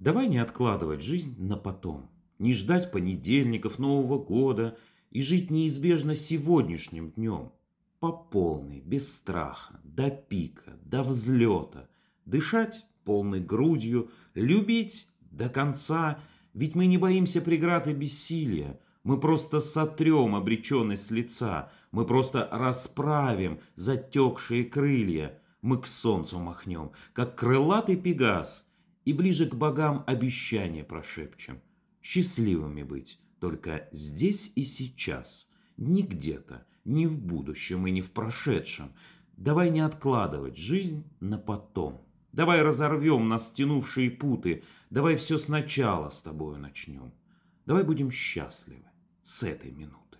Давай не откладывать жизнь на потом, не ждать понедельников, Нового года и жить неизбежно сегодняшним днем. По полной, без страха, до пика, до взлета. Дышать полной грудью, любить до конца, ведь мы не боимся преград и бессилия. Мы просто сотрем обреченность с лица, мы просто расправим затекшие крылья, мы к солнцу махнем, как крылатый пегас, и ближе к богам обещание прошепчем. Счастливыми быть, только здесь и сейчас, не где-то, не в будущем и не в прошедшем. Давай не откладывать жизнь на потом. Давай разорвем нас стянувшие путы, давай все сначала с тобою начнем. Давай будем счастливы с этой минуты.